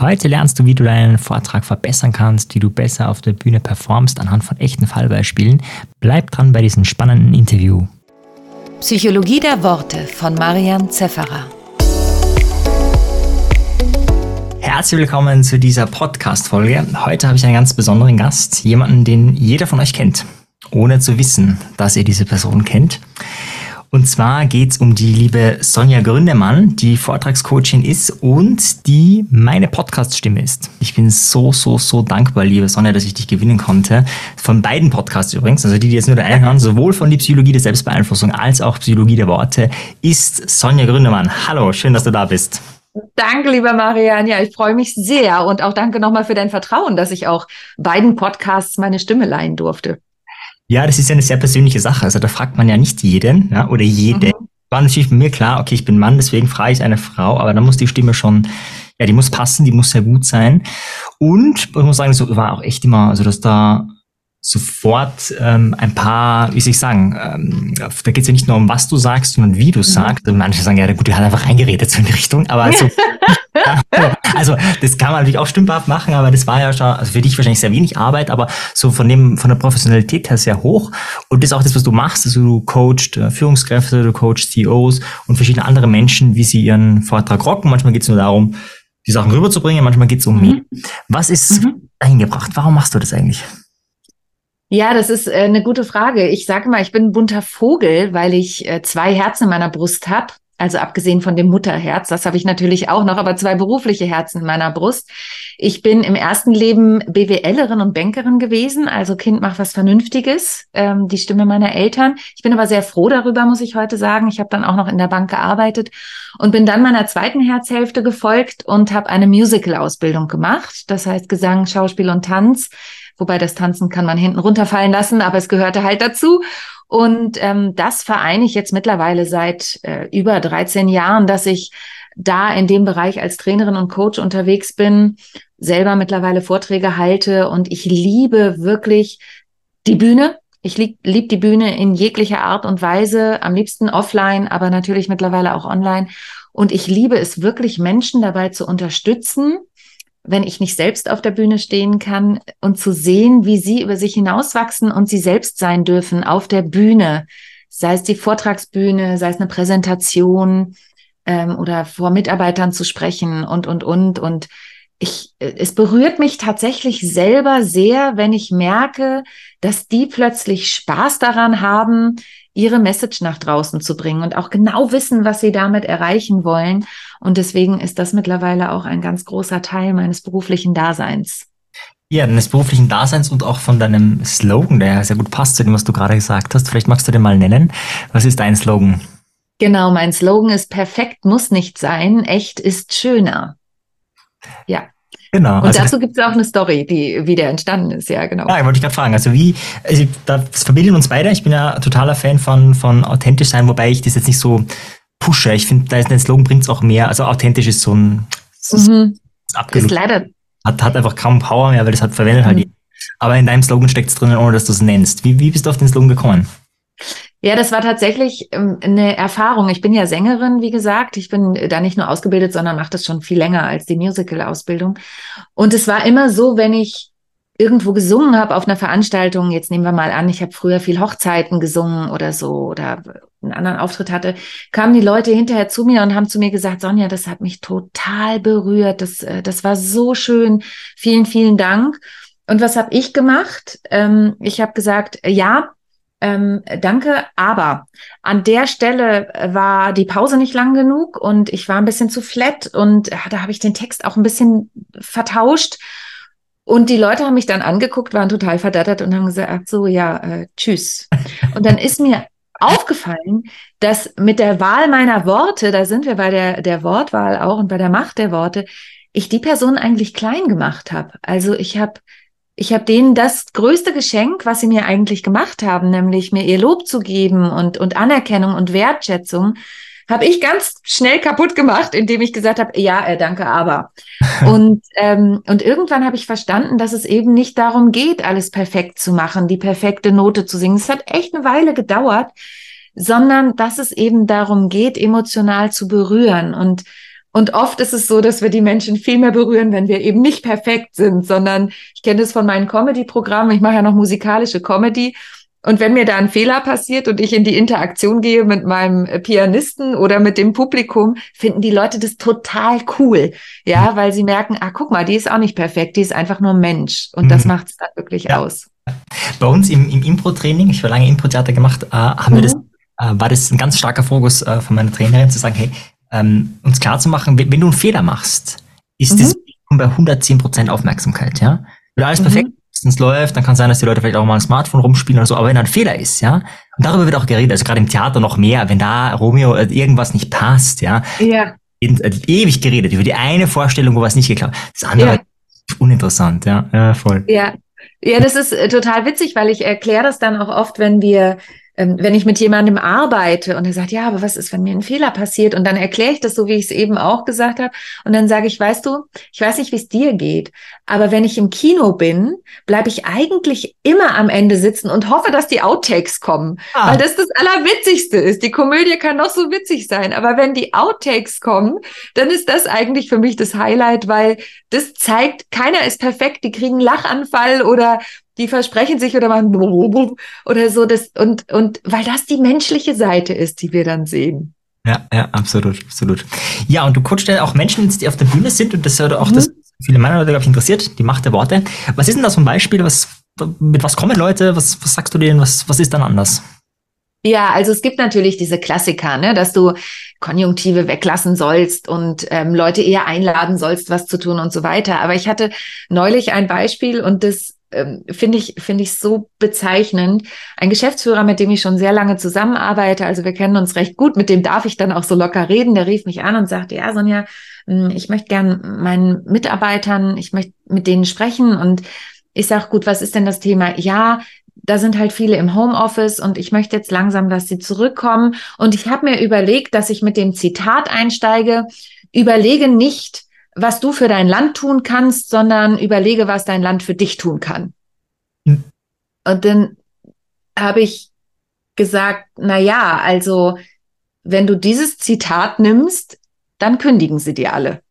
Heute lernst du, wie du deinen Vortrag verbessern kannst, wie du besser auf der Bühne performst anhand von echten Fallbeispielen. Bleib dran bei diesem spannenden Interview. Psychologie der Worte von Marian Zefferer. Herzlich willkommen zu dieser Podcast-Folge. Heute habe ich einen ganz besonderen Gast, jemanden, den jeder von euch kennt, ohne zu wissen, dass ihr diese Person kennt. Und zwar geht es um die liebe Sonja Gründemann, die Vortragscoachin ist und die meine Podcast-Stimme ist. Ich bin so, so, so dankbar, liebe Sonja, dass ich dich gewinnen konnte. Von beiden Podcasts übrigens, also die, die jetzt nur der eine hören, sowohl von die Psychologie der Selbstbeeinflussung als auch Psychologie der Worte, ist Sonja Gründemann. Hallo, schön, dass du da bist. Danke, lieber Marian. Ja, ich freue mich sehr und auch danke nochmal für dein Vertrauen, dass ich auch beiden Podcasts meine Stimme leihen durfte. Ja, das ist ja eine sehr persönliche Sache. Also da fragt man ja nicht jeden ja, oder jede. Mhm. War natürlich bei mir klar, okay, ich bin Mann, deswegen frage ich eine Frau, aber da muss die Stimme schon, ja, die muss passen, die muss sehr gut sein. Und ich muss sagen, so war auch echt immer, also dass da sofort ähm, ein paar, wie soll ich sagen, ähm, da geht es ja nicht nur um, was du sagst, sondern wie du mhm. sagst. Und manche sagen, ja, gut, die hat einfach reingeredet so in die Richtung, aber also, also das kann man natürlich auch stümperhaft machen, aber das war ja schon, also für dich wahrscheinlich sehr wenig Arbeit, aber so von dem, von der Professionalität her sehr hoch. Und das ist auch das, was du machst, also du coachst äh, Führungskräfte, du coachst CEOs und verschiedene andere Menschen, wie sie ihren Vortrag rocken. Manchmal geht es nur darum, die Sachen rüberzubringen, manchmal geht es um mhm. mehr. Was ist mhm. eingebracht? Warum machst du das eigentlich? Ja, das ist äh, eine gute Frage. Ich sage mal, ich bin ein bunter Vogel, weil ich äh, zwei Herzen in meiner Brust habe. Also abgesehen von dem Mutterherz, das habe ich natürlich auch noch, aber zwei berufliche Herzen in meiner Brust. Ich bin im ersten Leben BWLerin und Bankerin gewesen, also Kind macht was Vernünftiges, ähm, die Stimme meiner Eltern. Ich bin aber sehr froh darüber, muss ich heute sagen. Ich habe dann auch noch in der Bank gearbeitet und bin dann meiner zweiten Herzhälfte gefolgt und habe eine Musical-Ausbildung gemacht. Das heißt Gesang, Schauspiel und Tanz Wobei das Tanzen kann man hinten runterfallen lassen, aber es gehörte halt dazu. Und ähm, das vereine ich jetzt mittlerweile seit äh, über 13 Jahren, dass ich da in dem Bereich als Trainerin und Coach unterwegs bin, selber mittlerweile Vorträge halte und ich liebe wirklich die Bühne. Ich lieb, lieb die Bühne in jeglicher Art und Weise, am liebsten offline, aber natürlich mittlerweile auch online. Und ich liebe es wirklich, Menschen dabei zu unterstützen, wenn ich nicht selbst auf der Bühne stehen kann und zu sehen, wie sie über sich hinauswachsen und sie selbst sein dürfen auf der Bühne, sei es die Vortragsbühne, sei es eine Präsentation ähm, oder vor Mitarbeitern zu sprechen und, und, und. Und ich, es berührt mich tatsächlich selber sehr, wenn ich merke, dass die plötzlich Spaß daran haben, ihre Message nach draußen zu bringen und auch genau wissen, was sie damit erreichen wollen. Und deswegen ist das mittlerweile auch ein ganz großer Teil meines beruflichen Daseins. Ja, deines beruflichen Daseins und auch von deinem Slogan, der sehr gut passt zu dem, was du gerade gesagt hast. Vielleicht magst du den mal nennen. Was ist dein Slogan? Genau, mein Slogan ist perfekt muss nicht sein, echt ist schöner. Ja. Genau. Und also dazu gibt es auch eine Story, die wieder entstanden ist, ja, genau. Ja, ich wollte gerade fragen. Also wie, also das verbinden uns beide. Ich bin ja totaler Fan von, von authentisch sein, wobei ich das jetzt nicht so pushe. Ich finde, da ist ein Slogan bringt es auch mehr. Also authentisch ist so ein mhm. ist, ist leider hat, hat einfach kaum Power mehr, weil das hat verwendet halt mhm. halt. Aber in deinem Slogan steckt es drinnen, ohne dass du es nennst. Wie, wie bist du auf den Slogan gekommen? Ja, das war tatsächlich ähm, eine Erfahrung. Ich bin ja Sängerin, wie gesagt. Ich bin da nicht nur ausgebildet, sondern mache das schon viel länger als die Musical-Ausbildung. Und es war immer so, wenn ich irgendwo gesungen habe auf einer Veranstaltung, jetzt nehmen wir mal an, ich habe früher viel Hochzeiten gesungen oder so oder einen anderen Auftritt hatte, kamen die Leute hinterher zu mir und haben zu mir gesagt, Sonja, das hat mich total berührt, das, äh, das war so schön, vielen, vielen Dank. Und was habe ich gemacht? Ähm, ich habe gesagt, ja, ähm, danke, aber an der Stelle war die Pause nicht lang genug und ich war ein bisschen zu flat und äh, da habe ich den Text auch ein bisschen vertauscht. Und die Leute haben mich dann angeguckt, waren total verdattert und haben gesagt, so ja, äh, tschüss. Und dann ist mir aufgefallen, dass mit der Wahl meiner Worte, da sind wir bei der, der Wortwahl auch und bei der Macht der Worte, ich die Person eigentlich klein gemacht habe. Also ich habe ich habe denen das größte Geschenk, was sie mir eigentlich gemacht haben, nämlich mir ihr Lob zu geben und, und Anerkennung und Wertschätzung, habe ich ganz schnell kaputt gemacht, indem ich gesagt habe, ja, äh, danke, aber. und, ähm, und irgendwann habe ich verstanden, dass es eben nicht darum geht, alles perfekt zu machen, die perfekte Note zu singen. Es hat echt eine Weile gedauert, sondern dass es eben darum geht, emotional zu berühren und Und oft ist es so, dass wir die Menschen viel mehr berühren, wenn wir eben nicht perfekt sind, sondern ich kenne das von meinen Comedy-Programmen. Ich mache ja noch musikalische Comedy. Und wenn mir da ein Fehler passiert und ich in die Interaktion gehe mit meinem Pianisten oder mit dem Publikum, finden die Leute das total cool. Ja, weil sie merken, ah, guck mal, die ist auch nicht perfekt, die ist einfach nur Mensch. Und das mhm. macht es dann wirklich ja. aus. Bei uns im, im Impro-Training, ich habe lange Impro-Theater gemacht, äh, haben mhm. wir das, äh, war das ein ganz starker Fokus äh, von meiner Trainerin zu sagen, hey, ähm, uns klar zu machen, wenn, wenn, du einen Fehler machst, ist mhm. das bei 110% Aufmerksamkeit, ja. Wenn alles mhm. perfekt ist, läuft, dann kann es sein, dass die Leute vielleicht auch mal ein Smartphone rumspielen oder so, aber wenn ein Fehler ist, ja, und darüber wird auch geredet, also gerade im Theater noch mehr, wenn da Romeo äh, irgendwas nicht passt, ja, ja. In, äh, ewig geredet über die eine Vorstellung, wo was nicht geklappt Das andere ja. ist uninteressant, ja, ja, voll. Ja, ja, das ist äh, total witzig, weil ich erkläre das dann auch oft, wenn wir ähm, wenn ich mit jemandem arbeite und er sagt, ja, aber was ist, wenn mir ein Fehler passiert? Und dann erkläre ich das so, wie ich es eben auch gesagt habe. Und dann sage ich, weißt du, ich weiß nicht, wie es dir geht, aber wenn ich im Kino bin, bleibe ich eigentlich immer am Ende sitzen und hoffe, dass die Outtakes kommen. Ah. Weil das das Allerwitzigste ist. Die Komödie kann noch so witzig sein, aber wenn die Outtakes kommen, dann ist das eigentlich für mich das Highlight, weil das zeigt, keiner ist perfekt, die kriegen Lachanfall oder die versprechen sich oder machen oder so das und und weil das die menschliche Seite ist, die wir dann sehen. Ja, ja, absolut, absolut. Ja, und du coachst ja auch Menschen, die auf der Bühne sind und das ist ja auch mhm. das viele meiner Leute, glaube ich, interessiert, die Macht der Worte. Was ist denn das so ein Beispiel? Was, mit was kommen Leute? Was, was sagst du denen? Was, was ist dann anders? Ja, also es gibt natürlich diese Klassiker, ne, dass du Konjunktive weglassen sollst und ähm, Leute eher einladen sollst, was zu tun und so weiter. Aber ich hatte neulich ein Beispiel und das ähm, finde ich, finde ich so bezeichnend. Ein Geschäftsführer, mit dem ich schon sehr lange zusammenarbeite, also wir kennen uns recht gut, mit dem darf ich dann auch so locker reden, der rief mich an und sagte, ja, Sonja, hm, ich möchte gern meinen Mitarbeitern, ich möchte mit denen sprechen und ich sage, gut, was ist denn das Thema? Ja, da sind halt viele im Homeoffice und ich möchte jetzt langsam, dass sie zurückkommen. Und ich habe mir überlegt, dass ich mit dem Zitat einsteige, überlege nicht, was du für dein Land tun kannst, sondern überlege, was dein Land für dich tun kann. Mhm. Und dann habe ich gesagt, na ja, also wenn du dieses Zitat nimmst, dann kündigen sie dir alle.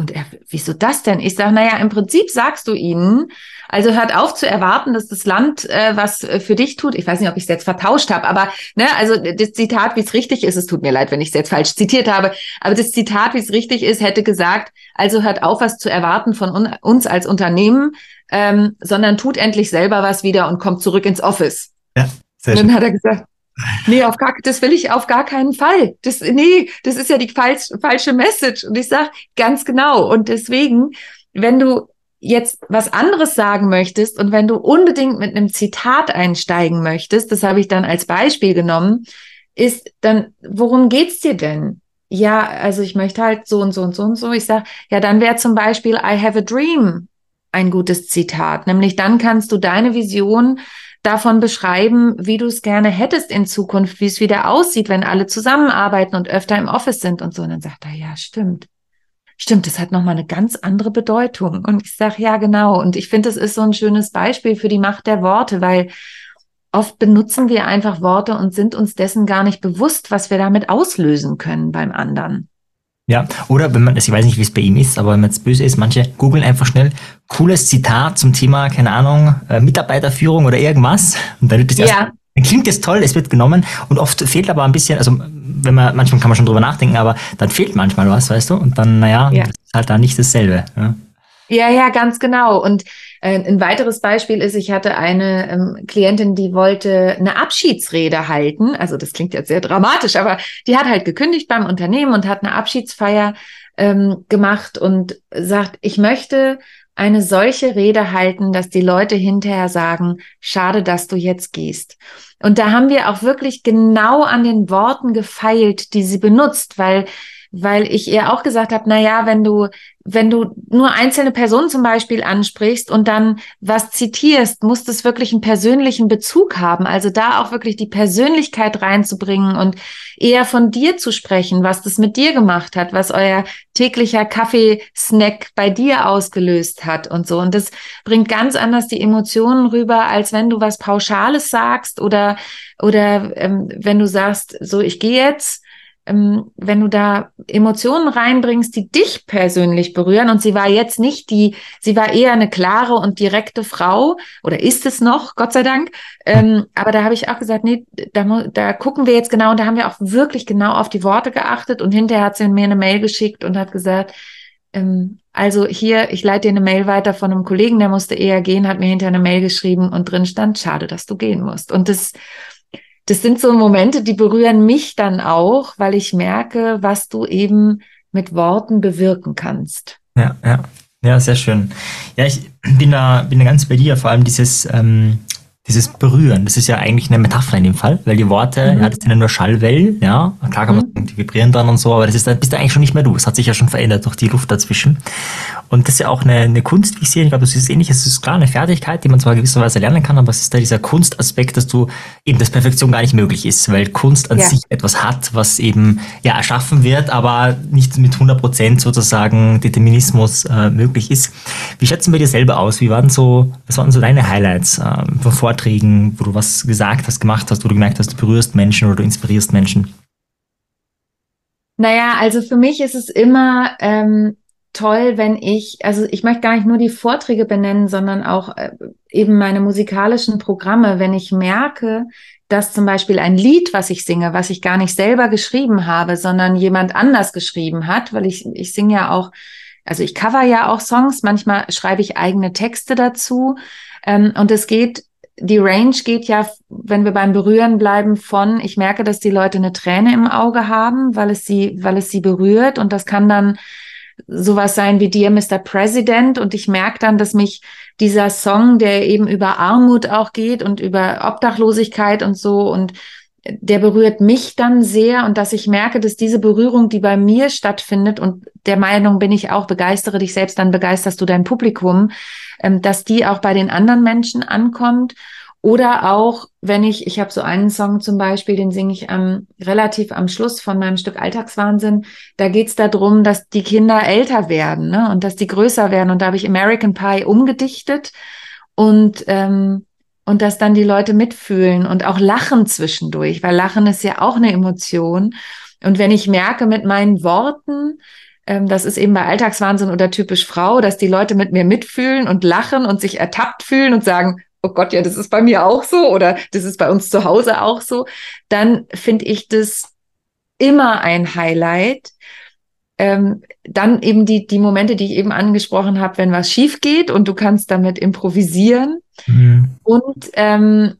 Und er, wieso das denn? Ich sage, naja, im Prinzip sagst du ihnen, also hört auf zu erwarten, dass das Land äh, was äh, für dich tut. Ich weiß nicht, ob ich es jetzt vertauscht habe, aber ne, also das Zitat, wie es richtig ist, es tut mir leid, wenn ich es jetzt falsch zitiert habe, aber das Zitat, wie es richtig ist, hätte gesagt, also hört auf, was zu erwarten von un uns als Unternehmen, ähm, sondern tut endlich selber was wieder und kommt zurück ins Office. Ja, sehr und dann schön. hat er gesagt, Nee, auf gar, das will ich auf gar keinen Fall. Das, nee, das ist ja die falsch, falsche Message. Und ich sage ganz genau. Und deswegen, wenn du jetzt was anderes sagen möchtest und wenn du unbedingt mit einem Zitat einsteigen möchtest, das habe ich dann als Beispiel genommen, ist dann, worum geht's dir denn? Ja, also ich möchte halt so und so und so und so. Ich sage, ja, dann wäre zum Beispiel I have a dream ein gutes Zitat. Nämlich dann kannst du deine Vision davon beschreiben, wie du es gerne hättest in Zukunft, wie es wieder aussieht, wenn alle zusammenarbeiten und öfter im Office sind und so. Und dann sagt er, ja, stimmt. Stimmt, das hat nochmal eine ganz andere Bedeutung. Und ich sage, ja, genau. Und ich finde, es ist so ein schönes Beispiel für die Macht der Worte, weil oft benutzen wir einfach Worte und sind uns dessen gar nicht bewusst, was wir damit auslösen können beim anderen. Ja, oder wenn man, ich weiß nicht, wie es bei ihm ist, aber wenn man jetzt böse ist, manche googeln einfach schnell cooles Zitat zum Thema, keine Ahnung, äh, Mitarbeiterführung oder irgendwas. Und dann wird das ja. erst, dann klingt es toll, es wird genommen und oft fehlt aber ein bisschen, also wenn man, manchmal kann man schon drüber nachdenken, aber dann fehlt manchmal was, weißt du? Und dann, naja, ja. ist halt da nicht dasselbe. Ja. Ja, ja, ganz genau. Und äh, ein weiteres Beispiel ist, ich hatte eine ähm, Klientin, die wollte eine Abschiedsrede halten. Also das klingt jetzt sehr dramatisch, aber die hat halt gekündigt beim Unternehmen und hat eine Abschiedsfeier ähm, gemacht und sagt, ich möchte eine solche Rede halten, dass die Leute hinterher sagen, schade, dass du jetzt gehst. Und da haben wir auch wirklich genau an den Worten gefeilt, die sie benutzt, weil weil ich ihr auch gesagt habe, na ja, wenn du wenn du nur einzelne Personen zum Beispiel ansprichst und dann was zitierst, muss das wirklich einen persönlichen Bezug haben. Also da auch wirklich die Persönlichkeit reinzubringen und eher von dir zu sprechen, was das mit dir gemacht hat, was euer täglicher Kaffeesnack bei dir ausgelöst hat und so. Und das bringt ganz anders die Emotionen rüber, als wenn du was Pauschales sagst oder, oder ähm, wenn du sagst, so, ich gehe jetzt wenn du da Emotionen reinbringst, die dich persönlich berühren. Und sie war jetzt nicht die, sie war eher eine klare und direkte Frau oder ist es noch, Gott sei Dank. Ähm, aber da habe ich auch gesagt, nee, da, da gucken wir jetzt genau und da haben wir auch wirklich genau auf die Worte geachtet. Und hinterher hat sie mir eine Mail geschickt und hat gesagt, ähm, also hier, ich leite dir eine Mail weiter von einem Kollegen, der musste eher gehen, hat mir hinterher eine Mail geschrieben und drin stand, schade, dass du gehen musst. Und das, das sind so Momente, die berühren mich dann auch, weil ich merke, was du eben mit Worten bewirken kannst. Ja, ja. Ja, sehr schön. Ja, ich bin da, bin da ganz bei dir, vor allem dieses, ähm, dieses Berühren, das ist ja eigentlich eine Metapher in dem Fall, weil die Worte, mhm. ja, das sind ja nur Schallwellen, ja, klar kann man, mhm. die vibrieren dann und so, aber das ist, da bist du eigentlich schon nicht mehr du. Es hat sich ja schon verändert durch die Luft dazwischen. Und das ist ja auch eine, eine Kunst, wie ich sehe, ich glaube, das ist ähnlich, es ist klar eine Fertigkeit, die man zwar gewisserweise lernen kann, aber es ist da dieser Kunstaspekt, dass du eben, dass Perfektion gar nicht möglich ist, weil Kunst an ja. sich etwas hat, was eben, ja, erschaffen wird, aber nicht mit 100 Prozent sozusagen Determinismus äh, möglich ist. Wie schätzen wir dir selber aus? Wie waren so, was waren so deine Highlights äh, von Vorträgen, wo du was gesagt hast, gemacht hast, wo du gemerkt hast, du berührst Menschen oder du inspirierst Menschen? Naja, also für mich ist es immer ähm, toll, wenn ich, also ich möchte gar nicht nur die Vorträge benennen, sondern auch äh, eben meine musikalischen Programme, wenn ich merke, dass zum Beispiel ein Lied, was ich singe, was ich gar nicht selber geschrieben habe, sondern jemand anders geschrieben hat, weil ich, ich singe ja auch, also ich cover ja auch Songs, manchmal schreibe ich eigene Texte dazu. Ähm, und es geht die Range geht ja, wenn wir beim Berühren bleiben, von ich merke, dass die Leute eine Träne im Auge haben, weil es sie, weil es sie berührt. Und das kann dann sowas sein wie Dear Mr. President. Und ich merke dann, dass mich dieser Song, der eben über Armut auch geht und über Obdachlosigkeit und so und der berührt mich dann sehr und dass ich merke, dass diese Berührung, die bei mir stattfindet und der Meinung bin ich auch, begeistere dich selbst, dann begeisterst du dein Publikum, ähm, dass die auch bei den anderen Menschen ankommt. Oder auch, wenn ich, ich habe so einen Song zum Beispiel, den singe ich am, relativ am Schluss von meinem Stück Alltagswahnsinn. Da geht's darum, dass die Kinder älter werden ne? und dass die größer werden. Und da habe ich American Pie umgedichtet und, ähm, und dass dann die Leute mitfühlen und auch lachen zwischendurch, weil Lachen ist ja auch eine Emotion. Und wenn ich merke mit meinen Worten, ähm, das ist eben bei Alltagswahnsinn oder typisch Frau, dass die Leute mit mir mitfühlen und lachen und sich ertappt fühlen und sagen, oh Gott, ja, das ist bei mir auch so oder das ist bei uns zu Hause auch so, dann finde ich das immer ein Highlight. Ähm, dann eben die, die Momente, die ich eben angesprochen habe, wenn was schief geht und du kannst damit improvisieren. Mhm. Und ähm,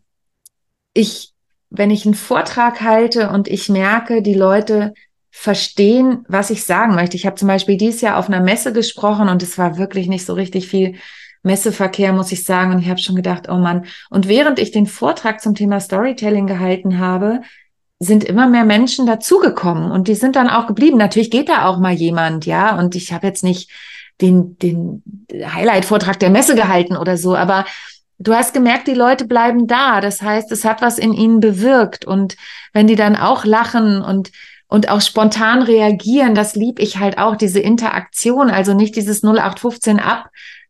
ich, wenn ich einen Vortrag halte und ich merke, die Leute verstehen, was ich sagen möchte. Ich habe zum Beispiel dieses Jahr auf einer Messe gesprochen und es war wirklich nicht so richtig viel Messeverkehr, muss ich sagen. Und ich habe schon gedacht, oh Mann. Und während ich den Vortrag zum Thema Storytelling gehalten habe, sind immer mehr Menschen dazugekommen und die sind dann auch geblieben. Natürlich geht da auch mal jemand, ja. Und ich habe jetzt nicht den, den Highlight-Vortrag der Messe gehalten oder so, aber du hast gemerkt, die Leute bleiben da. Das heißt, es hat was in ihnen bewirkt. Und wenn die dann auch lachen und und auch spontan reagieren, das lieb ich halt auch, diese Interaktion, also nicht dieses 0815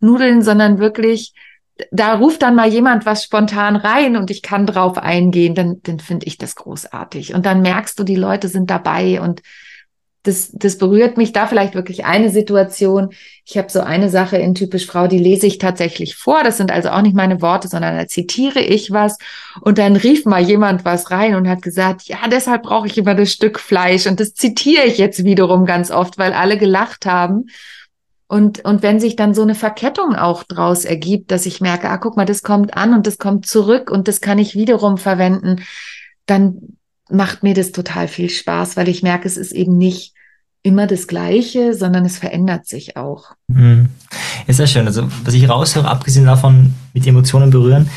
abnudeln, sondern wirklich, da ruft dann mal jemand was spontan rein und ich kann drauf eingehen, dann, dann finde ich das großartig. Und dann merkst du, die Leute sind dabei und das, das berührt mich da vielleicht wirklich eine Situation. Ich habe so eine Sache in typisch Frau, die lese ich tatsächlich vor. Das sind also auch nicht meine Worte, sondern da zitiere ich was. Und dann rief mal jemand was rein und hat gesagt, ja, deshalb brauche ich immer das Stück Fleisch. Und das zitiere ich jetzt wiederum ganz oft, weil alle gelacht haben. Und, und wenn sich dann so eine Verkettung auch draus ergibt, dass ich merke, ah, guck mal, das kommt an und das kommt zurück und das kann ich wiederum verwenden, dann macht mir das total viel Spaß, weil ich merke, es ist eben nicht immer das Gleiche, sondern es verändert sich auch. Mhm. Ist sehr schön. Also, was ich raushöre, abgesehen davon mit Emotionen berühren,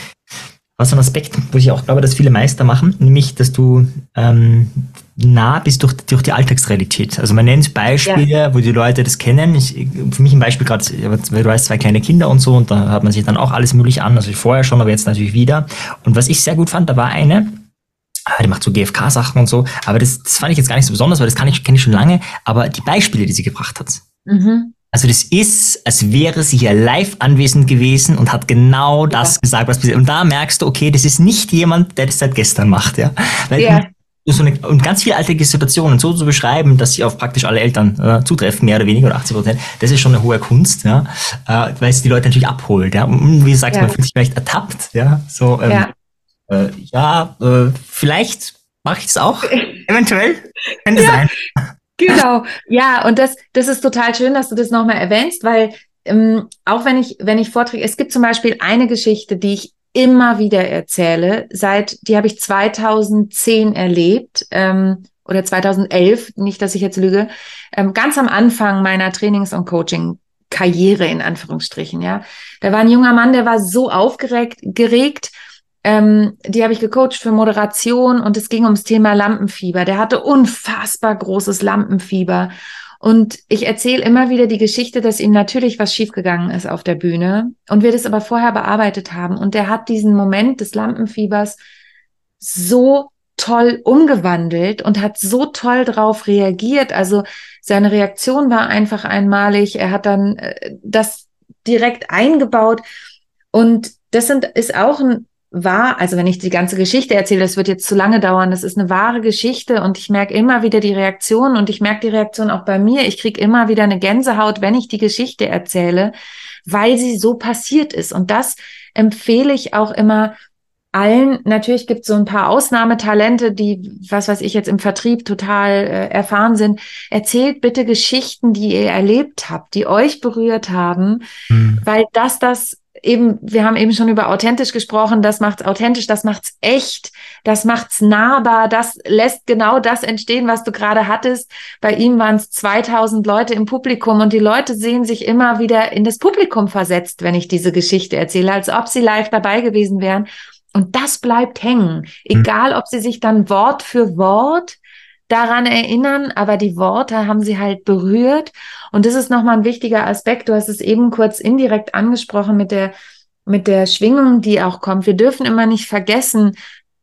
was ein Aspekt, wo ich auch glaube, dass viele Meister machen, nämlich, dass du ähm, nah bist durch, durch die Alltagsrealität. Also man nennt Beispiele, ja. wo die Leute das kennen. Ich, für mich ein Beispiel gerade, weil du hast zwei kleine Kinder und so und da hat man sich dann auch alles mögliche an, also vorher schon, aber jetzt natürlich wieder. Und was ich sehr gut fand, da war eine, Ah, die macht so GFK-Sachen und so. Aber das, das fand ich jetzt gar nicht so besonders, weil das kann ich, kenne ich schon lange. Aber die Beispiele, die sie gebracht hat. Mhm. Also das ist, als wäre sie hier live anwesend gewesen und hat genau das ja. gesagt, was Und da merkst du, okay, das ist nicht jemand, der das seit gestern macht, ja. Weil ja. So eine, und ganz viele alltägliche Situationen so zu beschreiben, dass sie auf praktisch alle Eltern äh, zutreffen, mehr oder weniger, oder 80 Prozent, das ist schon eine hohe Kunst, ja, äh, weil es die Leute natürlich abholt, ja. Und wie du sagst, ja. man fühlt sich vielleicht ertappt, ja, so, ähm, ja, äh, ja äh, vielleicht mache ich es auch, eventuell, könnte ja. sein. Genau, ja, und das, das ist total schön, dass du das nochmal erwähnst, weil ähm, auch wenn ich, wenn ich vorträge, es gibt zum Beispiel eine Geschichte, die ich immer wieder erzähle. Seit, die habe ich 2010 erlebt ähm, oder 2011, nicht, dass ich jetzt lüge, ähm, ganz am Anfang meiner Trainings- und Coaching-Karriere in Anführungsstrichen. Ja, da war ein junger Mann, der war so aufgeregt, geregt. Ähm, die habe ich gecoacht für Moderation und es ging ums Thema Lampenfieber. Der hatte unfassbar großes Lampenfieber und ich erzähle immer wieder die Geschichte, dass ihm natürlich was schiefgegangen ist auf der Bühne und wir das aber vorher bearbeitet haben. Und er hat diesen Moment des Lampenfiebers so toll umgewandelt und hat so toll drauf reagiert. Also seine Reaktion war einfach einmalig. Er hat dann äh, das direkt eingebaut. Und das sind, ist auch ein war, also wenn ich die ganze Geschichte erzähle, das wird jetzt zu lange dauern, das ist eine wahre Geschichte und ich merke immer wieder die Reaktion und ich merke die Reaktion auch bei mir. Ich kriege immer wieder eine Gänsehaut, wenn ich die Geschichte erzähle, weil sie so passiert ist. Und das empfehle ich auch immer allen. Natürlich gibt es so ein paar Ausnahmetalente, die, was weiß ich jetzt im Vertrieb total äh, erfahren sind. Erzählt bitte Geschichten, die ihr erlebt habt, die euch berührt haben, mhm. weil das das eben, wir haben eben schon über authentisch gesprochen, das macht's authentisch, das macht's echt, das macht's nahbar, das lässt genau das entstehen, was du gerade hattest. Bei ihm waren es 2000 Leute im Publikum und die Leute sehen sich immer wieder in das Publikum versetzt, wenn ich diese Geschichte erzähle, als ob sie live dabei gewesen wären. Und das bleibt hängen, egal ob sie sich dann Wort für Wort daran erinnern, aber die Worte haben sie halt berührt. Und das ist nochmal ein wichtiger Aspekt. Du hast es eben kurz indirekt angesprochen mit der, mit der Schwingung, die auch kommt. Wir dürfen immer nicht vergessen,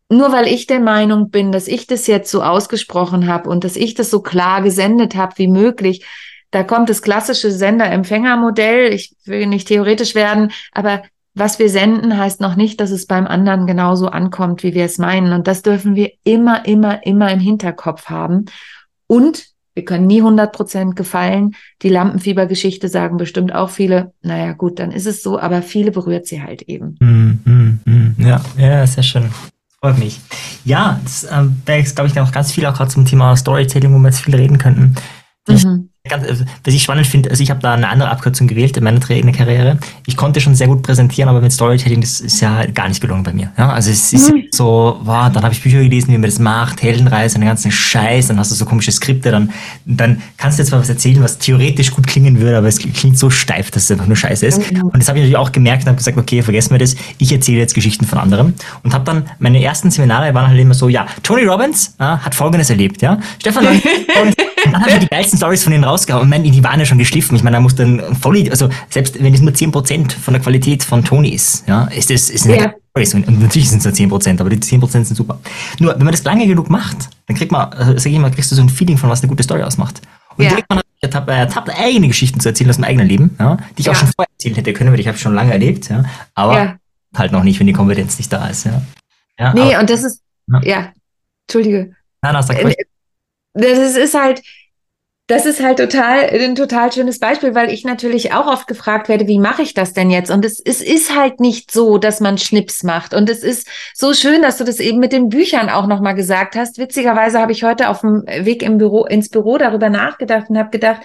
nur weil ich der Meinung bin, dass ich das jetzt so ausgesprochen habe und dass ich das so klar gesendet habe wie möglich, da kommt das klassische Sender-Empfänger-Modell. Ich will nicht theoretisch werden, aber was wir senden, heißt noch nicht, dass es beim anderen genauso ankommt, wie wir es meinen. Und das dürfen wir immer, immer, immer im Hinterkopf haben. Und wir können nie 100 Prozent gefallen. Die Lampenfiebergeschichte sagen bestimmt auch viele, naja, gut, dann ist es so, aber viele berührt sie halt eben. Mm, mm, mm. Ja, ja, sehr schön. Freut mich. Ja, ähm, wäre jetzt, glaube ich, noch ganz viel auch gerade zum Thema Storytelling, wo wir jetzt viel reden könnten. Mhm ganz, also, was ich spannend finde, also ich habe da eine andere Abkürzung gewählt in meiner Karriere. Ich konnte schon sehr gut präsentieren, aber mit Storytelling, das ist ja gar nicht gelungen bei mir. Ja, also es ist mhm. so, wow, dann habe ich Bücher gelesen, wie man das macht, Heldenreise, den ganzen Scheiß, dann hast du so komische Skripte, dann, dann kannst du jetzt mal was erzählen, was theoretisch gut klingen würde, aber es klingt so steif, dass es einfach nur Scheiße ist. Mhm. Und das habe ich natürlich auch gemerkt und habe gesagt, okay, vergessen wir das, ich erzähle jetzt Geschichten von anderen und habe dann, meine ersten Seminare waren halt immer so, ja, Tony Robbins äh, hat Folgendes erlebt, ja, Stefan und dann haben wir die geilsten Stories von denen rausgehauen. Und meine, die waren ja schon geschliffen. Ich meine, da muss dann voll, also selbst wenn es nur 10% von der Qualität von Tony ist, ja, ist das, ist ja. Und natürlich sind es nur 10%, aber die 10% sind super. Nur, wenn man das lange genug macht, dann kriegt man, äh, sag ich mal, kriegst du so ein Feeling von, was eine gute Story ausmacht. Und ja. man ertappt, äh, eigene Geschichten zu erzählen aus dem eigenen Leben, ja, die ich ja. auch schon vorher erzählen hätte können, weil ich habe schon lange erlebt, ja, aber ja. halt noch nicht, wenn die Kompetenz nicht da ist, ja. ja nee, aber, und das ist, ja, Entschuldige. Nein, nein, sag äh, Das ist halt, das ist halt total ein total schönes Beispiel, weil ich natürlich auch oft gefragt werde, wie mache ich das denn jetzt? Und es, es ist halt nicht so, dass man Schnips macht. Und es ist so schön, dass du das eben mit den Büchern auch nochmal gesagt hast. Witzigerweise habe ich heute auf dem Weg im Büro, ins Büro darüber nachgedacht und habe gedacht,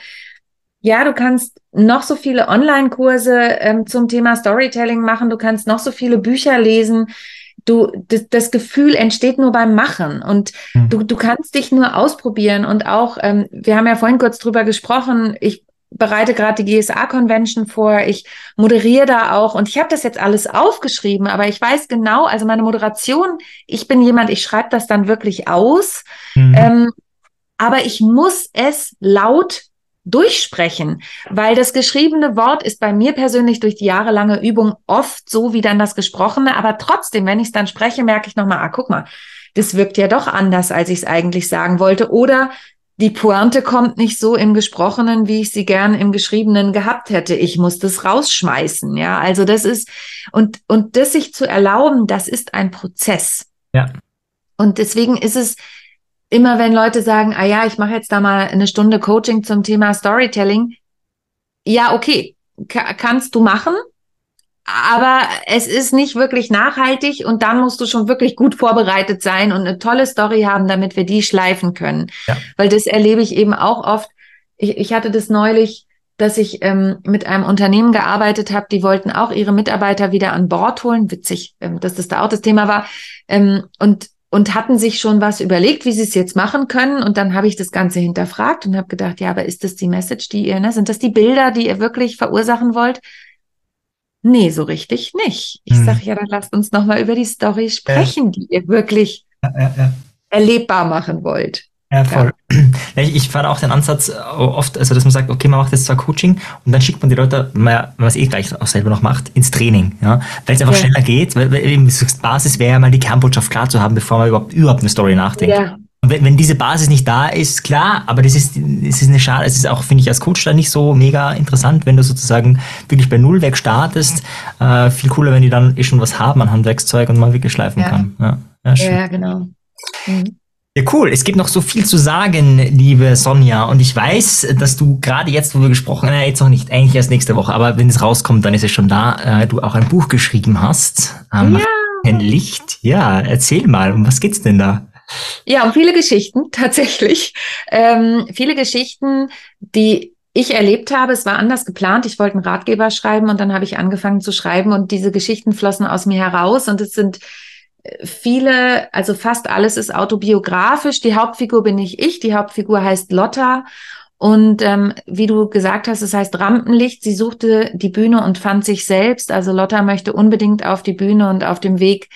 ja, du kannst noch so viele Online-Kurse ähm, zum Thema Storytelling machen, du kannst noch so viele Bücher lesen du, das, das Gefühl entsteht nur beim Machen und mhm. du, du kannst dich nur ausprobieren und auch, ähm, wir haben ja vorhin kurz drüber gesprochen, ich bereite gerade die GSA-Convention vor, ich moderiere da auch und ich habe das jetzt alles aufgeschrieben, aber ich weiß genau, also meine Moderation, ich bin jemand, ich schreibe das dann wirklich aus, mhm. ähm, aber ich muss es laut durchsprechen, weil das geschriebene Wort ist bei mir persönlich durch die jahrelange Übung oft so wie dann das gesprochene, aber trotzdem, wenn ich es dann spreche, merke ich nochmal, ah, guck mal, das wirkt ja doch anders, als ich es eigentlich sagen wollte. Oder die Pointe kommt nicht so im Gesprochenen, wie ich sie gern im Geschriebenen gehabt hätte. Ich muss das rausschmeißen. Ja, also das ist, und, und das sich zu erlauben, das ist ein Prozess. Ja. Und deswegen ist es immer wenn Leute sagen, ah ja, ich mache jetzt da mal eine Stunde Coaching zum Thema Storytelling, ja, okay, kannst du machen, aber es ist nicht wirklich nachhaltig und dann musst du schon wirklich gut vorbereitet sein und eine tolle Story haben, damit wir die schleifen können. Ja. Weil das erlebe ich eben auch oft. Ich, ich hatte das neulich, dass ich ähm, mit einem Unternehmen gearbeitet habe, die wollten auch ihre Mitarbeiter wieder an Bord holen. Witzig, ähm, dass das da auch das Thema war. Ähm, und und hatten sich schon was überlegt, wie sie es jetzt machen können. Und dann habe ich das Ganze hinterfragt und habe gedacht, ja, aber ist das die Message, die ihr, ne? sind das die Bilder, die ihr wirklich verursachen wollt? Nee, so richtig nicht. Ich hm. sage, ja, dann lasst uns nochmal über die Story sprechen, ja. die ihr wirklich ja, ja, erlebbar machen wollt. Ja, voll. Ja. Ich, ich fand auch den Ansatz äh, oft, also dass man sagt, okay, man macht jetzt zwar Coaching und dann schickt man die Leute, man es eh gleich auch selber noch macht, ins Training, ja, weil es einfach ja. schneller geht, weil, weil eben, Basis wäre ja mal die Kernbotschaft klar zu haben, bevor man überhaupt überhaupt eine Story nachdenkt. Ja. Und wenn, wenn diese Basis nicht da ist, klar, aber das ist, das ist eine Schade, es ist auch, finde ich, als Coach dann nicht so mega interessant, wenn du sozusagen wirklich bei Null weg startest. Äh, viel cooler, wenn die dann eh schon was haben an Handwerkszeug und man wirklich schleifen kann. Ja, ja, ja genau. Mhm. Ja, cool. Es gibt noch so viel zu sagen, liebe Sonja. Und ich weiß, dass du gerade jetzt, wo wir gesprochen haben, äh, jetzt noch nicht, eigentlich erst nächste Woche, aber wenn es rauskommt, dann ist es schon da, äh, du auch ein Buch geschrieben hast. Ähm, ja. Ein Licht. Ja, erzähl mal, um was geht's denn da? Ja, um viele Geschichten, tatsächlich. Ähm, viele Geschichten, die ich erlebt habe, es war anders geplant. Ich wollte einen Ratgeber schreiben und dann habe ich angefangen zu schreiben und diese Geschichten flossen aus mir heraus und es sind viele, also fast alles ist autobiografisch. Die Hauptfigur bin nicht ich, die Hauptfigur heißt Lotta. Und ähm, wie du gesagt hast, es heißt Rampenlicht. Sie suchte die Bühne und fand sich selbst. Also Lotta möchte unbedingt auf die Bühne und auf dem Weg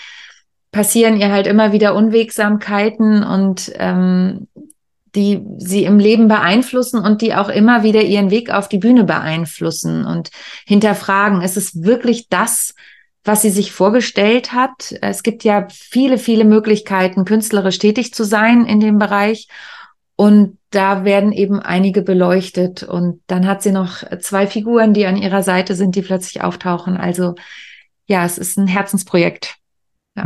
passieren ihr halt immer wieder Unwegsamkeiten und ähm, die sie im Leben beeinflussen und die auch immer wieder ihren Weg auf die Bühne beeinflussen und hinterfragen, ist es wirklich das, was sie sich vorgestellt hat. Es gibt ja viele, viele Möglichkeiten, künstlerisch tätig zu sein in dem Bereich. Und da werden eben einige beleuchtet. Und dann hat sie noch zwei Figuren, die an ihrer Seite sind, die plötzlich auftauchen. Also ja, es ist ein Herzensprojekt.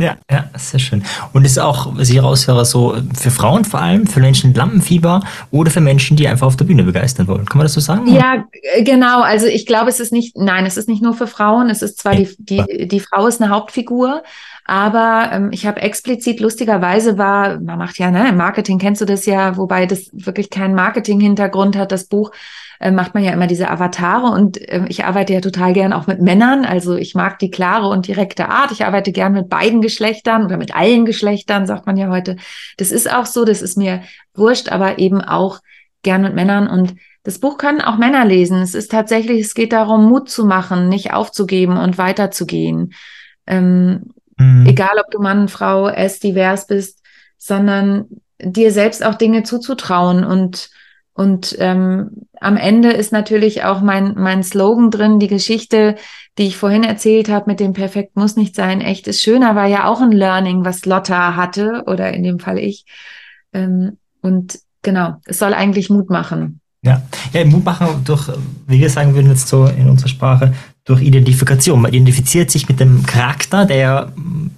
Ja. ja, ja, sehr schön. Und ist auch, was ich raushöre, so für Frauen vor allem, für Menschen mit Lampenfieber oder für Menschen, die einfach auf der Bühne begeistern wollen. Kann man das so sagen? Ja, genau. Also ich glaube, es ist nicht, nein, es ist nicht nur für Frauen. Es ist zwar die, die, die Frau ist eine Hauptfigur, aber ähm, ich habe explizit lustigerweise war, man macht ja, ne, im Marketing kennst du das ja, wobei das wirklich keinen Marketing-Hintergrund hat, das Buch äh, macht man ja immer diese Avatare und äh, ich arbeite ja total gern auch mit Männern. Also ich mag die klare und direkte Art. Ich arbeite gern mit beiden Geschlechtern oder mit allen Geschlechtern, sagt man ja heute. Das ist auch so, das ist mir wurscht, aber eben auch gern mit Männern und das Buch können auch Männer lesen. Es ist tatsächlich, es geht darum, Mut zu machen, nicht aufzugeben und weiterzugehen. Ähm, mhm. Egal, ob du Mann, Frau, S, divers bist, sondern dir selbst auch Dinge zuzutrauen und und ähm, am Ende ist natürlich auch mein, mein Slogan drin, die Geschichte, die ich vorhin erzählt habe mit dem Perfekt muss nicht sein, echt ist schöner, war ja auch ein Learning, was Lotta hatte oder in dem Fall ich. Ähm, und genau, es soll eigentlich Mut machen. Ja, ja Mut machen durch, wie wir sagen würden jetzt so in unserer Sprache, durch Identifikation. Man identifiziert sich mit dem Charakter, der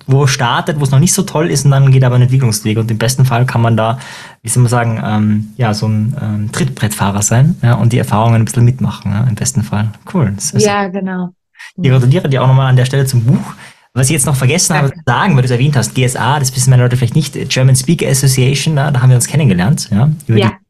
wo startet, wo es noch nicht so toll ist und dann geht aber ein Entwicklungsweg. Und im besten Fall kann man da, wie soll man sagen, ähm, ja, so ein ähm, Trittbrettfahrer sein ja, und die Erfahrungen ein bisschen mitmachen, ja, im besten Fall. Cool. ja, genau. Ich gratuliere dir auch nochmal an der Stelle zum Buch. Was ich jetzt noch vergessen Danke. habe zu sagen, weil du es erwähnt hast, GSA, das wissen meine Leute vielleicht nicht, German Speaker Association, da, da haben wir uns kennengelernt, ja, über ja. die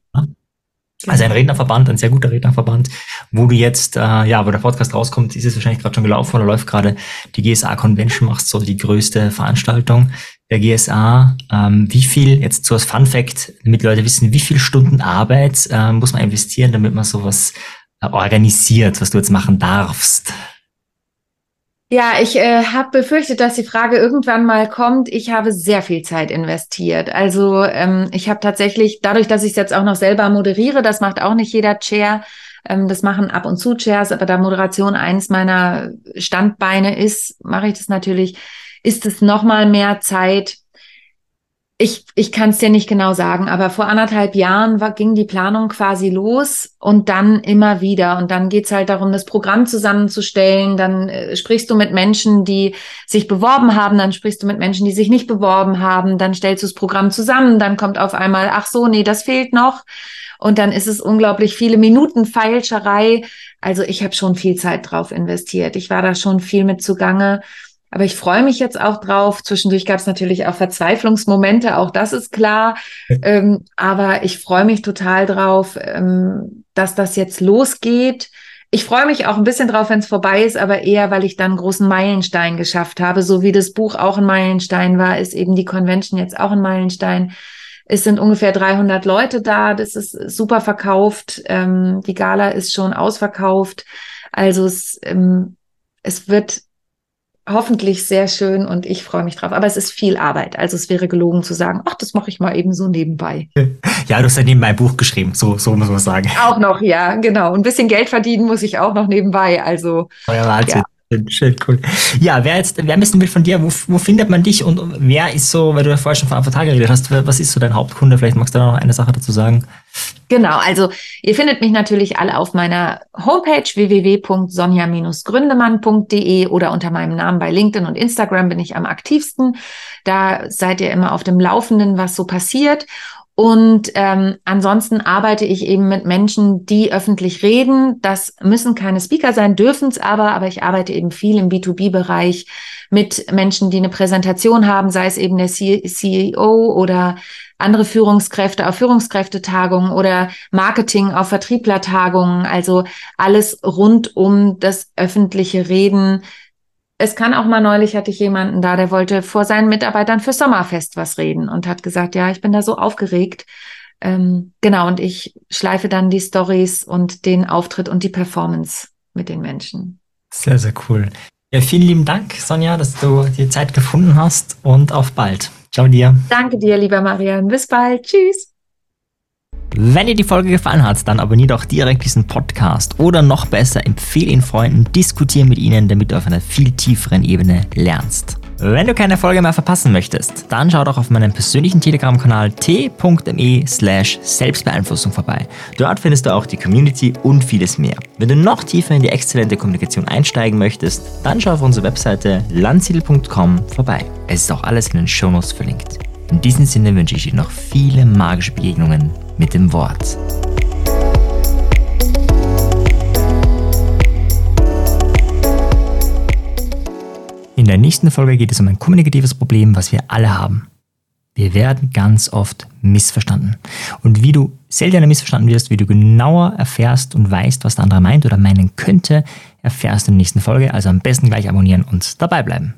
also ein Rednerverband, ein sehr guter Rednerverband, wo du jetzt, äh, ja, wo der Podcast rauskommt, ist es wahrscheinlich gerade schon gelaufen oder läuft gerade die GSA Convention, machst so die größte Veranstaltung der GSA. Ähm, wie viel, jetzt so als Fun Fact, damit Leute wissen, wie viel Stunden Arbeit äh, muss man investieren, damit man sowas äh, organisiert, was du jetzt machen darfst? Ja, ich äh, habe befürchtet, dass die Frage irgendwann mal kommt. Ich habe sehr viel Zeit investiert. Also ähm, ich habe tatsächlich, dadurch, dass ich es jetzt auch noch selber moderiere, das macht auch nicht jeder Chair, ähm, das machen ab und zu Chairs, aber da Moderation eins meiner Standbeine ist, mache ich das natürlich, ist es noch mal mehr Zeit. Ich, ich kann es dir nicht genau sagen, aber vor anderthalb Jahren war, ging die Planung quasi los und dann immer wieder. Und dann geht's halt darum, das Programm zusammenzustellen. Dann äh, sprichst du mit Menschen, die sich beworben haben, dann sprichst du mit Menschen, die sich nicht beworben haben, dann stellst du das Programm zusammen, dann kommt auf einmal, ach so, nee, das fehlt noch. Und dann ist es unglaublich viele Minuten Feilscherei. Also ich habe schon viel Zeit drauf investiert. Ich war da schon viel mit zugange. Aber ich freue mich jetzt auch drauf. Zwischendurch gab es natürlich auch Verzweiflungsmomente, auch das ist klar. ähm, aber ich freue mich total drauf, ähm, dass das jetzt losgeht. Ich freue mich auch ein bisschen drauf, wenn es vorbei ist, aber eher, weil ich dann einen großen Meilenstein geschafft habe. So wie das Buch auch ein Meilenstein war, ist eben die Convention jetzt auch ein Meilenstein. Es sind ungefähr 300 Leute da. Das ist super verkauft. Ähm, die Gala ist schon ausverkauft. Also es, ähm, es wird hoffentlich sehr schön und ich freue mich drauf. Aber es ist viel Arbeit. Also es wäre gelogen zu sagen, ach, das mache ich mal eben so nebenbei. Ja, du hast ja nebenbei ein Buch geschrieben, so, so muss man sagen. Auch noch, ja, genau. Ein bisschen Geld verdienen muss ich auch noch nebenbei. Also. Ja, Wahnsinn. Ja. Schön, cool. Ja, wer jetzt, wer ein Bild von dir? Wo, wo findet man dich und wer ist so, weil du ja vorher schon von Avatar geredet hast, was ist so dein Hauptkunde? Vielleicht magst du da noch eine Sache dazu sagen. Genau, also ihr findet mich natürlich alle auf meiner Homepage www.sonja-gründemann.de oder unter meinem Namen bei LinkedIn und Instagram bin ich am aktivsten. Da seid ihr immer auf dem Laufenden, was so passiert. Und ähm, ansonsten arbeite ich eben mit Menschen, die öffentlich reden. Das müssen keine Speaker sein, dürfen es aber, aber ich arbeite eben viel im B2B-Bereich mit Menschen, die eine Präsentation haben, sei es eben der CEO oder andere Führungskräfte auf Führungskräftetagungen oder Marketing auf Vertrieblertagungen. Also alles rund um das öffentliche Reden es kann auch mal neulich hatte ich jemanden da, der wollte vor seinen Mitarbeitern für Sommerfest was reden und hat gesagt, ja, ich bin da so aufgeregt. Ähm, genau, und ich schleife dann die Stories und den Auftritt und die Performance mit den Menschen. Sehr, sehr cool. Ja, vielen lieben Dank, Sonja, dass du die Zeit gefunden hast und auf bald. Ciao dir. Danke dir, lieber Marian. Bis bald. Tschüss. Wenn dir die Folge gefallen hat, dann abonniere doch direkt diesen Podcast oder noch besser, empfehle ihn Freunden, diskutiere mit ihnen, damit du auf einer viel tieferen Ebene lernst. Wenn du keine Folge mehr verpassen möchtest, dann schau doch auf meinem persönlichen Telegram-Kanal t.me slash Selbstbeeinflussung vorbei. Dort findest du auch die Community und vieles mehr. Wenn du noch tiefer in die exzellente Kommunikation einsteigen möchtest, dann schau auf unsere Webseite landsiedel.com vorbei. Es ist auch alles in den Shownotes verlinkt. In diesem Sinne wünsche ich dir noch viele magische Begegnungen mit dem Wort. In der nächsten Folge geht es um ein kommunikatives Problem, was wir alle haben. Wir werden ganz oft missverstanden. Und wie du seltener missverstanden wirst, wie du genauer erfährst und weißt, was der andere meint oder meinen könnte, erfährst du in der nächsten Folge. Also am besten gleich abonnieren und dabei bleiben.